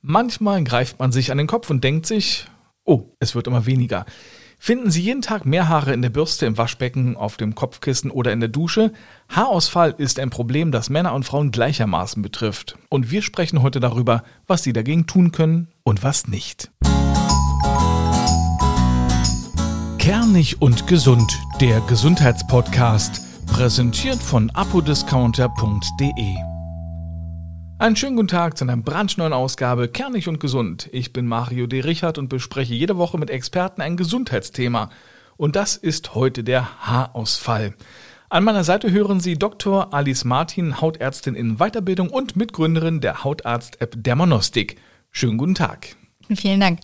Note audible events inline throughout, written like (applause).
Manchmal greift man sich an den Kopf und denkt sich, oh, es wird immer weniger. Finden Sie jeden Tag mehr Haare in der Bürste, im Waschbecken, auf dem Kopfkissen oder in der Dusche? Haarausfall ist ein Problem, das Männer und Frauen gleichermaßen betrifft. Und wir sprechen heute darüber, was Sie dagegen tun können und was nicht. Kernig und gesund, der Gesundheitspodcast, präsentiert von apodiscounter.de. Einen schönen guten Tag zu einer brandneuen Ausgabe Kernig und Gesund. Ich bin Mario D. Richard und bespreche jede Woche mit Experten ein Gesundheitsthema. Und das ist heute der Haarausfall. An meiner Seite hören Sie Dr. Alice Martin, Hautärztin in Weiterbildung und Mitgründerin der Hautarzt-App Dermanostik. Schönen guten Tag. Vielen Dank.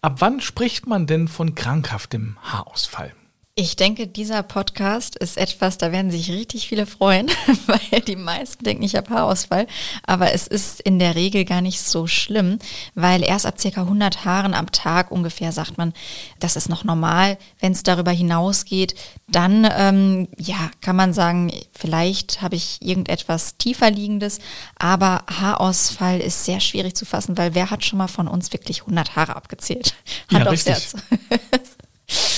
Ab wann spricht man denn von krankhaftem Haarausfall? Ich denke, dieser Podcast ist etwas, da werden sich richtig viele freuen, (laughs) weil die meisten denken, ich habe Haarausfall. Aber es ist in der Regel gar nicht so schlimm, weil erst ab circa 100 Haaren am Tag ungefähr sagt man, das ist noch normal. Wenn es darüber hinausgeht, dann ähm, ja, kann man sagen, vielleicht habe ich irgendetwas tiefer liegendes. Aber Haarausfall ist sehr schwierig zu fassen, weil wer hat schon mal von uns wirklich 100 Haare abgezählt? Hand ja, aufs Herz. (laughs)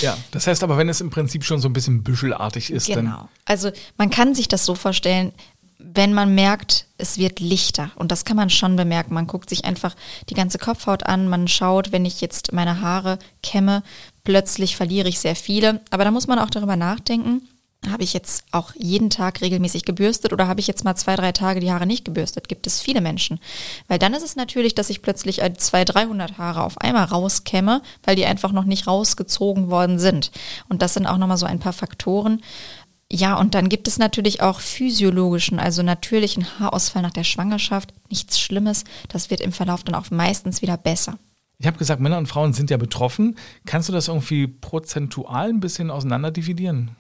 Ja, das heißt aber, wenn es im Prinzip schon so ein bisschen büschelartig ist, genau. Dann also man kann sich das so vorstellen, wenn man merkt, es wird lichter. Und das kann man schon bemerken. Man guckt sich einfach die ganze Kopfhaut an. Man schaut, wenn ich jetzt meine Haare kämme, plötzlich verliere ich sehr viele. Aber da muss man auch darüber nachdenken, habe ich jetzt auch jeden Tag regelmäßig gebürstet oder habe ich jetzt mal zwei, drei Tage die Haare nicht gebürstet? Gibt es viele Menschen. Weil dann ist es natürlich, dass ich plötzlich zwei, 300 Haare auf einmal rauskämme, weil die einfach noch nicht rausgezogen worden sind. Und das sind auch nochmal so ein paar Faktoren. Ja, und dann gibt es natürlich auch physiologischen, also natürlichen Haarausfall nach der Schwangerschaft. Nichts Schlimmes. Das wird im Verlauf dann auch meistens wieder besser. Ich habe gesagt, Männer und Frauen sind ja betroffen. Kannst du das irgendwie prozentual ein bisschen auseinander dividieren?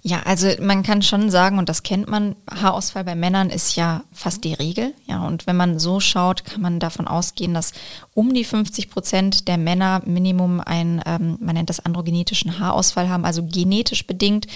Ja, also man kann schon sagen, und das kennt man, Haarausfall bei Männern ist ja fast die Regel. Ja, und wenn man so schaut, kann man davon ausgehen, dass um die 50 Prozent der Männer Minimum einen, ähm, man nennt das androgenetischen Haarausfall haben, also genetisch bedingt.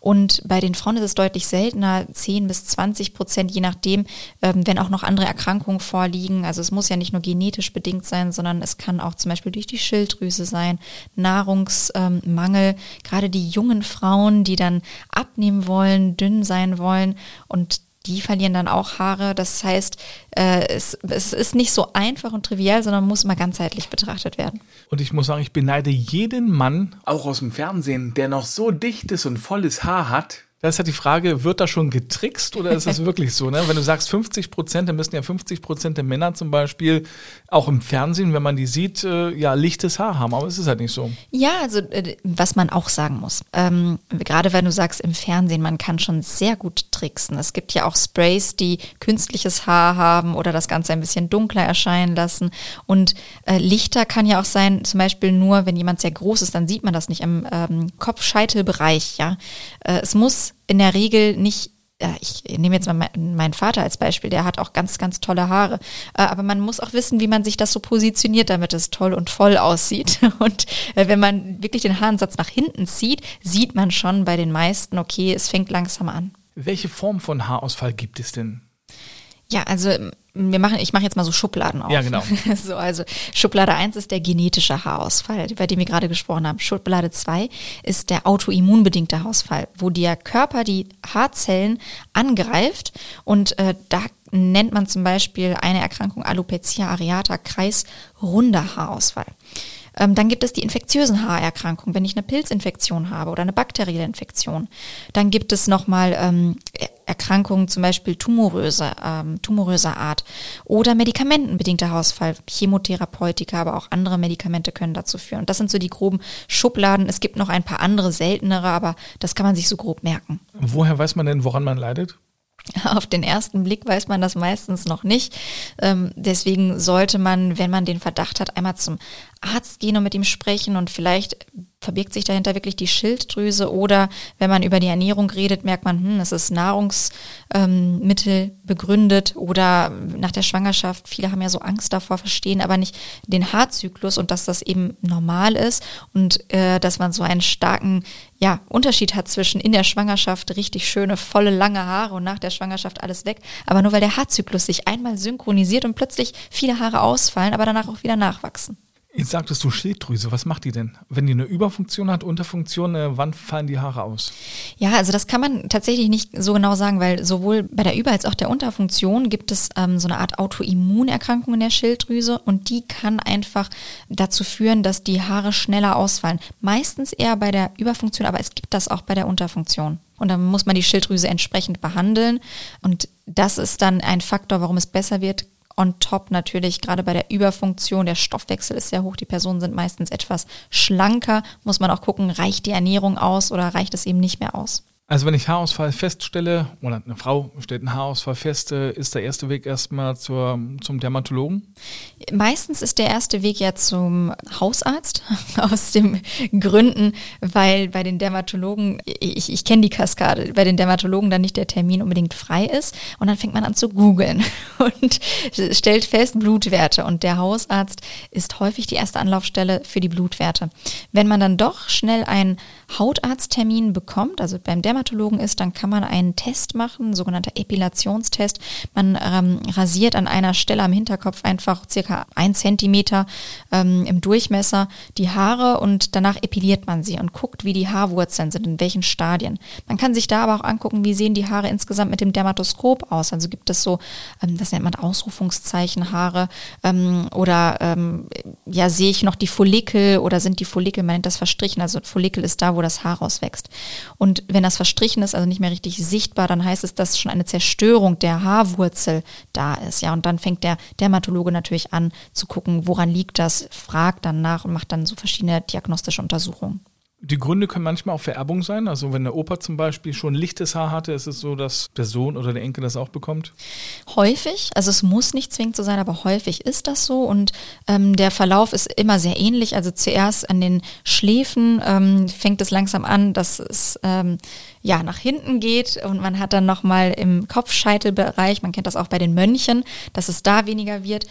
Und bei den Frauen ist es deutlich seltener, 10 bis 20 Prozent, je nachdem, ähm, wenn auch noch andere Erkrankungen vorliegen. Also es muss ja nicht nur genetisch bedingt sein, sondern es kann auch zum Beispiel durch die Schilddrüse sein, Nahrungsmangel, ähm, gerade die jungen Frauen, die dann abnehmen wollen, dünn sein wollen und die verlieren dann auch Haare. Das heißt, äh, es, es, ist nicht so einfach und trivial, sondern muss immer ganzheitlich betrachtet werden. Und ich muss sagen, ich beneide jeden Mann, auch aus dem Fernsehen, der noch so dichtes und volles Haar hat, da ist halt die Frage, wird da schon getrickst oder ist das (laughs) wirklich so? Ne? Wenn du sagst 50 Prozent, dann müssen ja 50 Prozent der Männer zum Beispiel auch im Fernsehen, wenn man die sieht, äh, ja, lichtes Haar haben, aber es ist halt nicht so. Ja, also äh, was man auch sagen muss, ähm, gerade wenn du sagst im Fernsehen, man kann schon sehr gut tricksen. Es gibt ja auch Sprays, die künstliches Haar haben oder das Ganze ein bisschen dunkler erscheinen lassen. Und äh, lichter kann ja auch sein, zum Beispiel nur, wenn jemand sehr groß ist, dann sieht man das nicht im ähm, Kopfscheitelbereich. Ja, äh, es muss in der Regel nicht ich nehme jetzt mal meinen Vater als Beispiel, der hat auch ganz, ganz tolle Haare. Äh, aber man muss auch wissen, wie man sich das so positioniert, damit es toll und voll aussieht. (laughs) Und äh, wenn man wirklich den Haarensatz nach hinten zieht, sieht man schon bei den meisten, okay, es fängt langsam an. Welche Form von Haarausfall gibt es denn? Ja, also wir machen, ich mache jetzt mal so Schubladen auf. Ja, genau. (laughs) so, also Schublade 1 ist der genetische Haarausfall, bei dem wir gerade gesprochen haben. Schublade 2 ist der autoimmunbedingte Haarausfall, wo der Körper die Haarzellen angreift und äh, da nennt man zum Beispiel eine Erkrankung Alopecia areata, kreisrunder Haarausfall. Ähm, dann gibt es die infektiösen Haarerkrankungen, wenn ich eine Pilzinfektion habe oder eine bakterielle Infektion. Dann gibt es nochmal ähm, Erkrankungen, zum Beispiel tumoröse, ähm, tumoröser Art oder medikamentenbedingter Haarausfall. Chemotherapeutika, aber auch andere Medikamente können dazu führen. Und das sind so die groben Schubladen. Es gibt noch ein paar andere seltenere, aber das kann man sich so grob merken. Woher weiß man denn, woran man leidet? (laughs) Auf den ersten Blick weiß man das meistens noch nicht. Ähm, deswegen sollte man, wenn man den Verdacht hat, einmal zum Arzt gehen und mit ihm sprechen und vielleicht verbirgt sich dahinter wirklich die Schilddrüse oder wenn man über die Ernährung redet, merkt man, hm, es ist Nahrungsmittel ähm, begründet oder nach der Schwangerschaft, viele haben ja so Angst davor, verstehen aber nicht den Haarzyklus und dass das eben normal ist und äh, dass man so einen starken ja, Unterschied hat zwischen in der Schwangerschaft richtig schöne, volle, lange Haare und nach der Schwangerschaft alles weg. Aber nur weil der Haarzyklus sich einmal synchronisiert und plötzlich viele Haare ausfallen, aber danach auch wieder nachwachsen. Jetzt sagtest du Schilddrüse, was macht die denn? Wenn die eine Überfunktion hat, Unterfunktion, äh, wann fallen die Haare aus? Ja, also das kann man tatsächlich nicht so genau sagen, weil sowohl bei der Über- als auch der Unterfunktion gibt es ähm, so eine Art Autoimmunerkrankung in der Schilddrüse und die kann einfach dazu führen, dass die Haare schneller ausfallen. Meistens eher bei der Überfunktion, aber es gibt das auch bei der Unterfunktion. Und dann muss man die Schilddrüse entsprechend behandeln. Und das ist dann ein Faktor, warum es besser wird, on top natürlich gerade bei der Überfunktion, der Stoffwechsel ist sehr hoch, die Personen sind meistens etwas schlanker, muss man auch gucken, reicht die Ernährung aus oder reicht es eben nicht mehr aus. Also wenn ich Haarausfall feststelle oder eine Frau stellt einen Haarausfall fest, äh, ist der erste Weg erstmal zur, zum Dermatologen? Meistens ist der erste Weg ja zum Hausarzt (laughs) aus den Gründen, weil bei den Dermatologen, ich, ich kenne die Kaskade, bei den Dermatologen dann nicht der Termin unbedingt frei ist und dann fängt man an zu googeln (laughs) und stellt fest Blutwerte und der Hausarzt ist häufig die erste Anlaufstelle für die Blutwerte. Wenn man dann doch schnell einen Hautarzttermin bekommt, also beim Dermatologen ist, dann kann man einen Test machen, sogenannter Epilationstest. Man ähm, rasiert an einer Stelle am Hinterkopf einfach circa ein Zentimeter ähm, im Durchmesser die Haare und danach epiliert man sie und guckt, wie die Haarwurzeln sind, in welchen Stadien. Man kann sich da aber auch angucken, wie sehen die Haare insgesamt mit dem Dermatoskop aus. Also gibt es so, ähm, das nennt man Ausrufungszeichen Haare ähm, oder ähm, ja, sehe ich noch die Follikel oder sind die Follikel, man nennt das verstrichen, also Follikel ist da, wo das Haar rauswächst. Und wenn das verstrichen ist, also nicht mehr richtig sichtbar, dann heißt es, dass schon eine Zerstörung der Haarwurzel da ist. Ja, und dann fängt der Dermatologe natürlich an zu gucken, woran liegt das, fragt dann nach und macht dann so verschiedene diagnostische Untersuchungen. Die Gründe können manchmal auch Vererbung sein. Also wenn der Opa zum Beispiel schon lichtes Haar hatte, ist es so, dass der Sohn oder der Enkel das auch bekommt? Häufig, also es muss nicht zwingend so sein, aber häufig ist das so und ähm, der Verlauf ist immer sehr ähnlich. Also zuerst an den Schläfen ähm, fängt es langsam an, dass es ähm, ja nach hinten geht und man hat dann nochmal im Kopfscheitelbereich, man kennt das auch bei den Mönchen, dass es da weniger wird.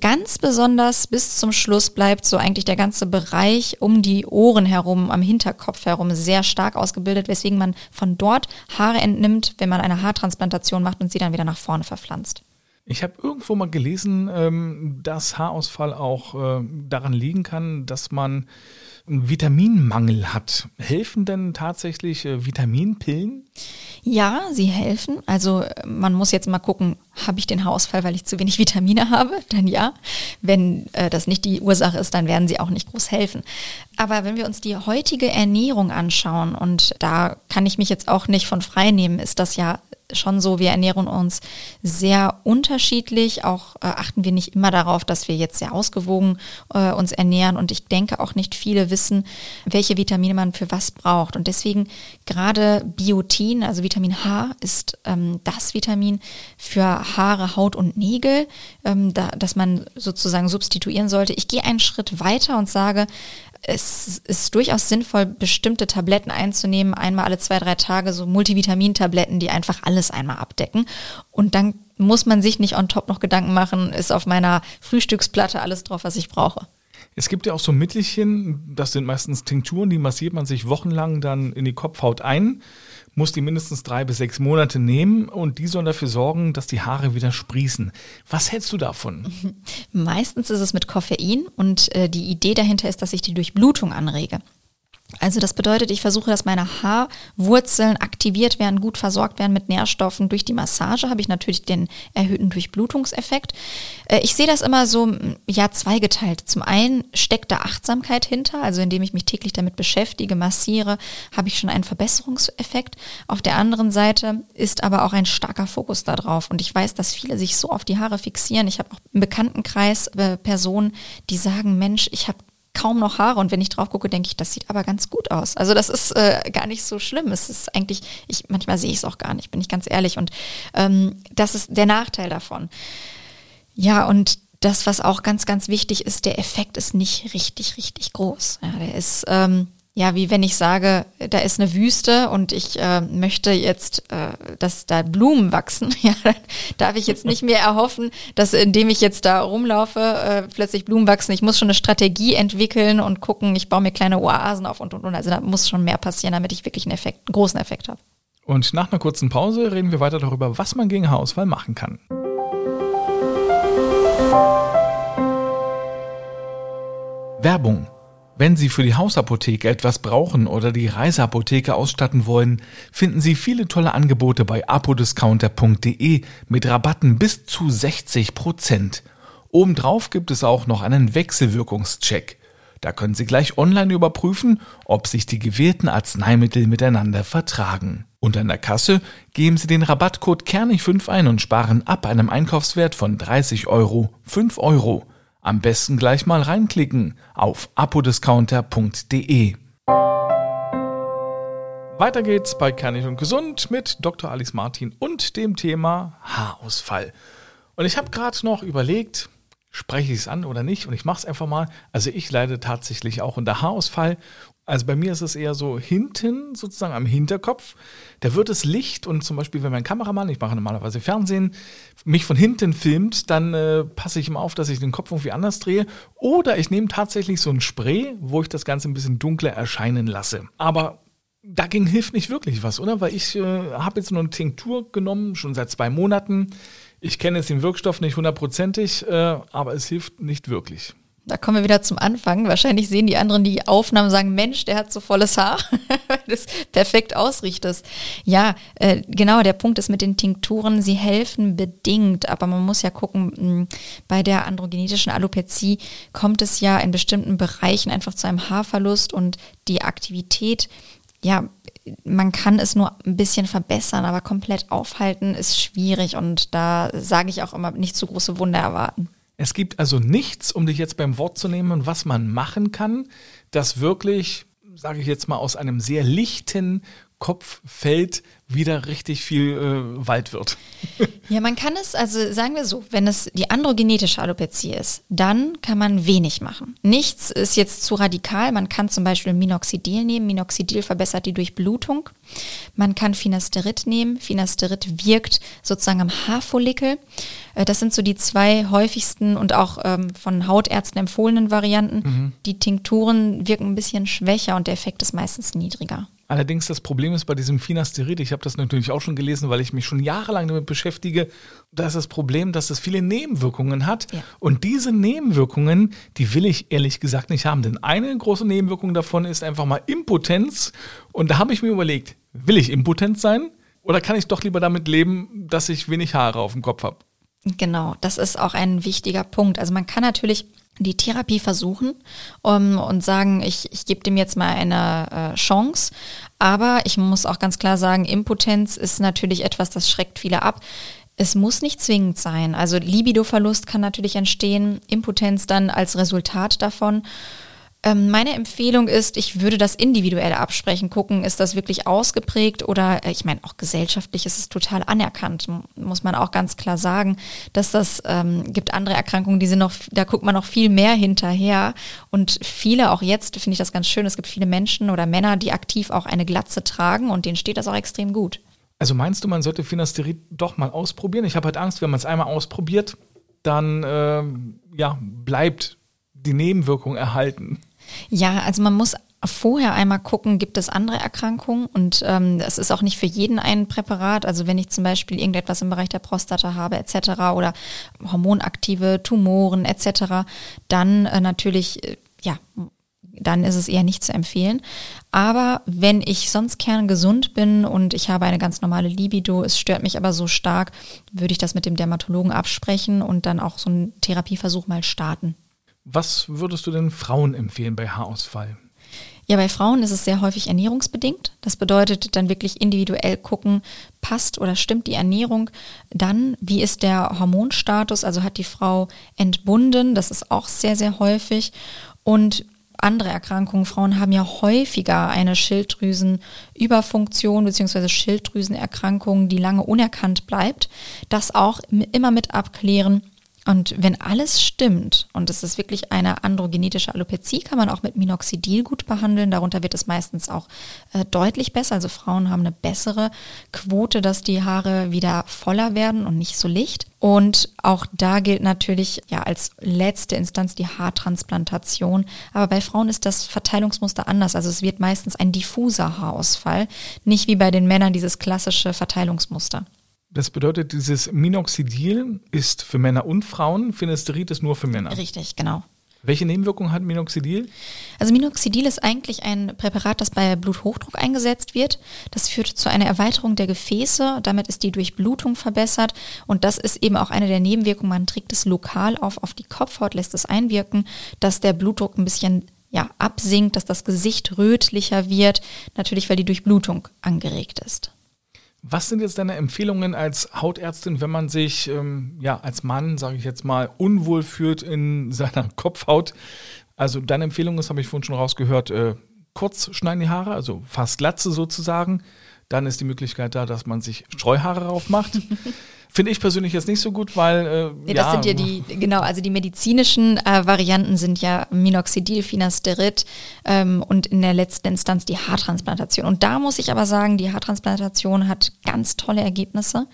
Ganz besonders bis zum Schluss bleibt so eigentlich der ganze Bereich um die Ohren herum, am Hinterkopf herum sehr stark ausgebildet, weswegen man von dort Haare entnimmt, wenn man eine Haartransplantation macht und sie dann wieder nach vorne verpflanzt. Ich habe irgendwo mal gelesen, ähm, dass Haarausfall auch äh, daran liegen kann, dass man einen Vitaminmangel hat. Helfen denn tatsächlich äh, Vitaminpillen? Ja, sie helfen. Also man muss jetzt mal gucken, habe ich den Haarausfall, weil ich zu wenig Vitamine habe? (laughs) Dann ja. Wenn äh, das nicht die Ursache ist, dann werden sie auch nicht groß helfen. Aber wenn wir uns die heutige Ernährung anschauen, und da kann ich mich jetzt auch nicht von frei nehmen, ist das ja schon so, wir ernähren uns sehr unterschiedlich. Auch äh, achten wir nicht immer darauf, dass wir jetzt sehr ausgewogen äh, uns ernähren. Und ich denke auch nicht viele wissen, welche Vitamine man für was braucht. Und deswegen gerade Biotin, also Vitamin H, ist ähm, das Vitamin für Haare, Haut und Nägel, ähm, da, das man sozusagen substituieren sollte. Ich gehe einen Schritt weiter und sage, es ist durchaus sinnvoll, bestimmte Tabletten einzunehmen, einmal alle zwei, drei Tage, so Multivitamintabletten, die einfach alles einmal abdecken. Und dann muss man sich nicht on top noch Gedanken machen, ist auf meiner Frühstücksplatte alles drauf, was ich brauche. Es gibt ja auch so Mittelchen, das sind meistens Tinkturen, die massiert man sich wochenlang dann in die Kopfhaut ein muss die mindestens drei bis sechs Monate nehmen und die sollen dafür sorgen, dass die Haare wieder sprießen. Was hältst du davon? (laughs) Meistens ist es mit Koffein und äh, die Idee dahinter ist, dass ich die Durchblutung anrege. Also das bedeutet, ich versuche, dass meine Haarwurzeln aktiviert werden, gut versorgt werden mit Nährstoffen. Durch die Massage habe ich natürlich den erhöhten Durchblutungseffekt. Äh, ich sehe das immer so, ja, zweigeteilt. Zum einen steckt da Achtsamkeit hinter, also indem ich mich täglich damit beschäftige, massiere, habe ich schon einen Verbesserungseffekt. Auf der anderen Seite ist aber auch ein starker Fokus darauf. Und ich weiß, dass viele sich so auf die Haare fixieren. Ich habe auch im Bekanntenkreis äh, Personen, die sagen, Mensch, ich habe kaum noch Haare und wenn ich drauf gucke, denke ich, das sieht aber ganz gut aus. Also das ist äh, gar nicht so schlimm. Es ist eigentlich, ich manchmal sehe ich es auch gar nicht, bin ich ganz ehrlich. Und ähm, das ist der Nachteil davon. Ja, und das, was auch ganz, ganz wichtig ist, der Effekt ist nicht richtig, richtig groß. Ja, der ist, ähm, ja, wie wenn ich sage, da ist eine Wüste und ich äh, möchte jetzt, äh, dass da Blumen wachsen, (laughs) ja, dann darf ich jetzt nicht mehr erhoffen, dass indem ich jetzt da rumlaufe, äh, plötzlich Blumen wachsen. Ich muss schon eine Strategie entwickeln und gucken, ich baue mir kleine Oasen auf und und und. Also da muss schon mehr passieren, damit ich wirklich einen Effekt, einen großen Effekt habe. Und nach einer kurzen Pause reden wir weiter darüber, was man gegen Haarausfall machen kann. Werbung wenn Sie für die Hausapotheke etwas brauchen oder die Reiseapotheke ausstatten wollen, finden Sie viele tolle Angebote bei apodiscounter.de mit Rabatten bis zu 60 Prozent. Obendrauf gibt es auch noch einen Wechselwirkungscheck. Da können Sie gleich online überprüfen, ob sich die gewählten Arzneimittel miteinander vertragen. Und an der Kasse geben Sie den Rabattcode Kernig5 ein und sparen ab einem Einkaufswert von 30 Euro 5 Euro. Am besten gleich mal reinklicken auf apodiscounter.de. Weiter geht's bei Kernig und Gesund mit Dr. Alice Martin und dem Thema Haarausfall. Und ich habe gerade noch überlegt, spreche ich es an oder nicht? Und ich mache es einfach mal. Also ich leide tatsächlich auch unter Haarausfall also bei mir ist es eher so hinten, sozusagen am Hinterkopf. Da wird es Licht und zum Beispiel, wenn mein Kameramann, ich mache normalerweise Fernsehen, mich von hinten filmt, dann äh, passe ich immer auf, dass ich den Kopf irgendwie anders drehe. Oder ich nehme tatsächlich so ein Spray, wo ich das Ganze ein bisschen dunkler erscheinen lasse. Aber dagegen hilft nicht wirklich was, oder? Weil ich äh, habe jetzt nur eine Tinktur genommen, schon seit zwei Monaten. Ich kenne jetzt den Wirkstoff nicht hundertprozentig, äh, aber es hilft nicht wirklich. Da kommen wir wieder zum Anfang. Wahrscheinlich sehen die anderen die Aufnahmen sagen, Mensch, der hat so volles Haar, (laughs) weil du es perfekt ausrichtest. Ja, äh, genau, der Punkt ist mit den Tinkturen, sie helfen bedingt, aber man muss ja gucken, hm, bei der androgenetischen Alopezie kommt es ja in bestimmten Bereichen einfach zu einem Haarverlust und die Aktivität, ja, man kann es nur ein bisschen verbessern, aber komplett aufhalten ist schwierig und da sage ich auch immer, nicht zu große Wunder erwarten. Es gibt also nichts, um dich jetzt beim Wort zu nehmen, was man machen kann, das wirklich, sage ich jetzt mal, aus einem sehr lichten Kopffeld wieder richtig viel äh, Wald wird. (laughs) ja, man kann es, also sagen wir so, wenn es die androgenetische Alopezie ist, dann kann man wenig machen. Nichts ist jetzt zu radikal. Man kann zum Beispiel Minoxidil nehmen. Minoxidil verbessert die Durchblutung. Man kann Finasterid nehmen. Finasterid wirkt sozusagen am Haarfollikel. Äh, das sind so die zwei häufigsten und auch ähm, von Hautärzten empfohlenen Varianten. Mhm. Die Tinkturen wirken ein bisschen schwächer und der Effekt ist meistens niedriger. Allerdings das Problem ist bei diesem Finasterid, ich habe das natürlich auch schon gelesen, weil ich mich schon jahrelang damit beschäftige, da ist das Problem, dass es viele Nebenwirkungen hat. Ja. Und diese Nebenwirkungen, die will ich ehrlich gesagt nicht haben. Denn eine große Nebenwirkung davon ist einfach mal Impotenz. Und da habe ich mir überlegt, will ich impotent sein? Oder kann ich doch lieber damit leben, dass ich wenig Haare auf dem Kopf habe? Genau, das ist auch ein wichtiger Punkt. Also man kann natürlich die Therapie versuchen um, und sagen, ich, ich gebe dem jetzt mal eine äh, Chance. Aber ich muss auch ganz klar sagen, Impotenz ist natürlich etwas, das schreckt viele ab. Es muss nicht zwingend sein. Also Libidoverlust kann natürlich entstehen, Impotenz dann als Resultat davon. Ähm, meine Empfehlung ist, ich würde das individuell absprechen, gucken, ist das wirklich ausgeprägt oder äh, ich meine, auch gesellschaftlich ist es total anerkannt, muss man auch ganz klar sagen, dass das ähm, gibt andere Erkrankungen, die sind noch, da guckt man noch viel mehr hinterher und viele, auch jetzt finde ich das ganz schön, es gibt viele Menschen oder Männer, die aktiv auch eine Glatze tragen und denen steht das auch extrem gut. Also meinst du, man sollte Finasterid doch mal ausprobieren? Ich habe halt Angst, wenn man es einmal ausprobiert, dann äh, ja, bleibt die Nebenwirkung erhalten. Ja, also man muss vorher einmal gucken, gibt es andere Erkrankungen und ähm, es ist auch nicht für jeden ein Präparat. Also wenn ich zum Beispiel irgendetwas im Bereich der Prostata habe etc. oder hormonaktive Tumoren etc., dann äh, natürlich, äh, ja, dann ist es eher nicht zu empfehlen. Aber wenn ich sonst kerngesund bin und ich habe eine ganz normale Libido, es stört mich aber so stark, würde ich das mit dem Dermatologen absprechen und dann auch so einen Therapieversuch mal starten. Was würdest du denn Frauen empfehlen bei Haarausfall? Ja, bei Frauen ist es sehr häufig ernährungsbedingt. Das bedeutet dann wirklich individuell gucken, passt oder stimmt die Ernährung. Dann, wie ist der Hormonstatus? Also hat die Frau entbunden? Das ist auch sehr, sehr häufig. Und andere Erkrankungen. Frauen haben ja häufiger eine Schilddrüsenüberfunktion bzw. Schilddrüsenerkrankung, die lange unerkannt bleibt. Das auch immer mit abklären Und wenn alles stimmt und es ist wirklich eine androgenetische Alopezie, kann man auch mit Minoxidil gut behandeln. Darunter wird es meistens auch äh, deutlich besser. Also Frauen haben eine bessere Quote, dass die Haare wieder voller werden und nicht so licht. Und auch da gilt natürlich ja als letzte Instanz die Haartransplantation. Aber bei Frauen ist das Verteilungsmuster anders. Also es wird meistens ein diffuser Haarausfall, nicht wie bei den Männern dieses klassische Verteilungsmuster. Das bedeutet, dieses Minoxidil ist für Männer und Frauen, Finasterid ist nur für Männer. Richtig, genau. Welche Nebenwirkungen hat Minoxidil? Also Minoxidil ist eigentlich ein Präparat, das bei Bluthochdruck eingesetzt wird. Das führt zu einer Erweiterung der Gefäße. Damit ist die Durchblutung verbessert. Und das ist eben auch eine der Nebenwirkungen. Man trägt es lokal auf, auf die Kopfhaut, lässt es einwirken, dass der Blutdruck ein bisschen ja, absinkt, dass das Gesicht rötlicher wird. Natürlich, weil die Durchblutung angeregt ist. Was sind jetzt deine Empfehlungen als Hautärztin, wenn man sich ähm, ja als Mann, sage ich jetzt mal, unwohl fühlt in (laughs) seiner Kopfhaut? Also deine Empfehlung ist, habe ich vorhin schon rausgehört, äh, kurz schneiden die Haare, also fast Glatze sozusagen. Dann ist die Möglichkeit da, dass man sich Streuhaare raufmacht. (laughs) Finde ich persönlich jetzt nicht so gut, weil. Äh, nee, das ja, sind ja die, (laughs) genau, also die medizinischen äh, Varianten sind ja Minoxidil, Finasterid ähm, und in der letzten Instanz die Haartransplantation. Und da muss ich aber sagen, die Haartransplantation hat ganz tolle Ergebnisse.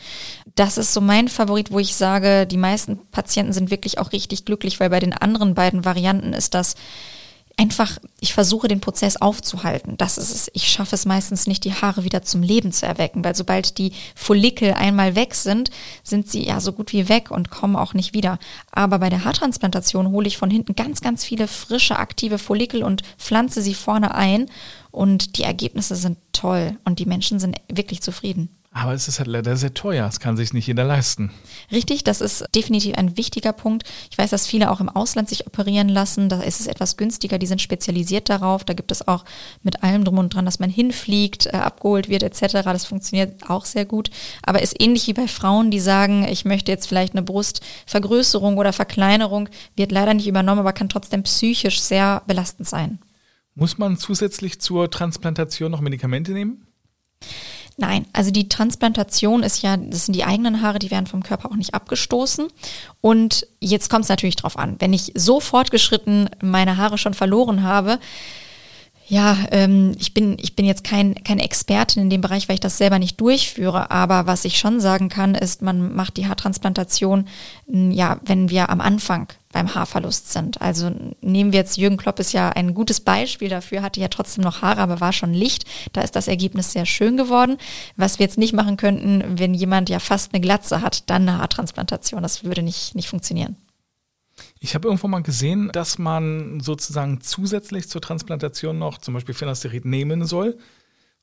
Das ist so mein Favorit, wo ich sage, die meisten Patienten sind wirklich auch richtig glücklich, weil bei den anderen beiden Varianten ist das einfach, ich versuche den Prozess aufzuhalten. Das ist es. Ich schaffe es meistens nicht, die Haare wieder zum Leben zu erwecken, weil sobald die Follikel einmal weg sind, sind sie ja so gut wie weg und kommen auch nicht wieder. Aber bei der Haartransplantation hole ich von hinten ganz, ganz viele frische, aktive Follikel und pflanze sie vorne ein und die Ergebnisse sind toll und die Menschen sind wirklich zufrieden. Aber es ist halt leider sehr teuer. Es kann sich nicht jeder leisten. Richtig, das ist definitiv ein wichtiger Punkt. Ich weiß, dass viele auch im Ausland sich operieren lassen. Da ist es etwas günstiger. Die sind spezialisiert darauf. Da gibt es auch mit allem drum und dran, dass man hinfliegt, äh, abgeholt wird etc. Das funktioniert auch sehr gut. Aber ist ähnlich wie bei Frauen, die sagen, ich möchte jetzt vielleicht eine Brustvergrößerung oder Verkleinerung, wird leider nicht übernommen, aber kann trotzdem psychisch sehr belastend sein. Muss man zusätzlich zur Transplantation noch Medikamente nehmen? Nein, also die Transplantation ist ja, das sind die eigenen Haare, die werden vom Körper auch nicht abgestoßen. Und jetzt kommt es natürlich drauf an. Wenn ich so fortgeschritten meine Haare schon verloren habe, ja, ähm, ich bin, ich bin jetzt kein, keine Expertin in dem Bereich, weil ich das selber nicht durchführe. Aber was ich schon sagen kann, ist, man macht die Haartransplantation, ja, wenn wir am Anfang beim Haarverlust sind. Also nehmen wir jetzt Jürgen Klopp ist ja ein gutes Beispiel dafür, hatte ja trotzdem noch Haare, aber war schon Licht. Da ist das Ergebnis sehr schön geworden. Was wir jetzt nicht machen könnten, wenn jemand ja fast eine Glatze hat, dann eine Haartransplantation. Das würde nicht, nicht funktionieren. Ich habe irgendwo mal gesehen, dass man sozusagen zusätzlich zur Transplantation noch zum Beispiel Finasterid nehmen soll,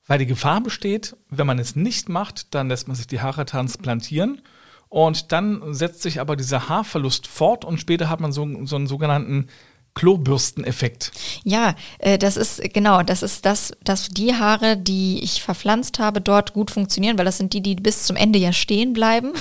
weil die Gefahr besteht, wenn man es nicht macht, dann lässt man sich die Haare transplantieren. Und dann setzt sich aber dieser Haarverlust fort und später hat man so, so einen sogenannten Klobürsteneffekt. Ja, äh, das ist genau, das ist das, dass die Haare, die ich verpflanzt habe, dort gut funktionieren, weil das sind die, die bis zum Ende ja stehen bleiben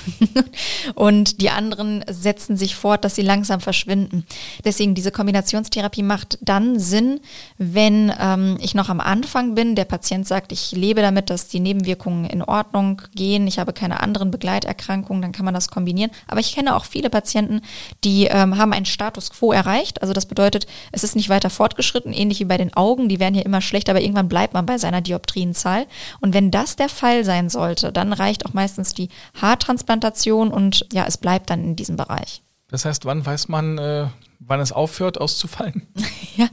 (laughs) und die anderen setzen sich fort, dass sie langsam verschwinden. Deswegen diese Kombinationstherapie macht dann Sinn, wenn ähm, ich noch am Anfang bin, der Patient sagt, ich lebe damit, dass die Nebenwirkungen in Ordnung gehen, ich habe keine anderen Begleiterkrankungen, dann kann man das kombinieren. Aber ich kenne auch viele Patienten, die ähm, haben einen Status quo erreicht, also das bedeutet bedeutet, es ist nicht weiter fortgeschritten, ähnlich wie bei den Augen, die werden hier immer schlechter, aber irgendwann bleibt man bei seiner Dioptrienzahl. Und wenn das der Fall sein sollte, dann reicht auch meistens die Haartransplantation und ja, es bleibt dann in diesem Bereich. Das heißt, wann weiß man, äh, wann es aufhört auszufallen? (laughs) (laughs) ja,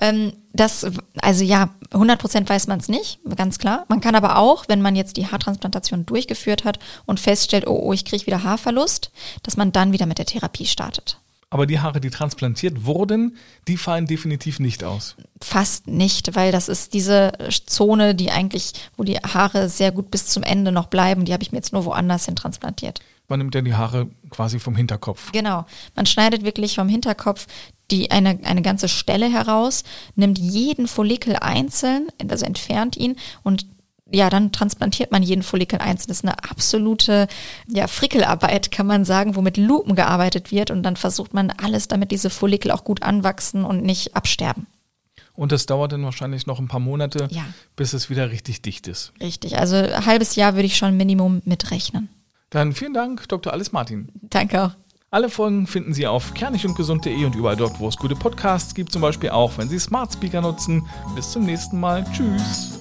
ähm, das, also ja, 100 Prozent weiß man es nicht, ganz klar. Man kann aber auch, wenn man jetzt die Haartransplantation durchgeführt hat und feststellt, oh, oh ich kriege wieder Haarverlust, dass man dann wieder mit der Therapie startet. Aber die Haare, die transplantiert wurden, die fallen definitiv nicht aus. Fast nicht, weil das ist diese Zone, die eigentlich, wo die Haare sehr gut bis zum Ende noch bleiben, die habe ich mir jetzt nur woanders hin transplantiert. Man nimmt ja die Haare quasi vom Hinterkopf. Genau. Man schneidet wirklich vom Hinterkopf die eine, eine ganze Stelle heraus, nimmt jeden Follikel einzeln, also entfernt ihn und ja, dann transplantiert man jeden Follikel einzeln. Das ist eine absolute ja, Frickelarbeit, kann man sagen, wo mit Lupen gearbeitet wird und dann versucht man alles, damit diese Follikel auch gut anwachsen und nicht absterben. Und das dauert dann wahrscheinlich noch ein paar Monate, ja. bis es wieder richtig dicht ist. Richtig, also ein halbes Jahr würde ich schon Minimum mitrechnen. Dann vielen Dank, Dr. Alice Martin. Danke auch. Alle Folgen finden Sie auf kernigundgesund.de und überall dort, wo es gute Podcasts gibt, zum Beispiel auch, wenn Sie Smart Speaker nutzen. Bis zum nächsten Mal. Tschüss.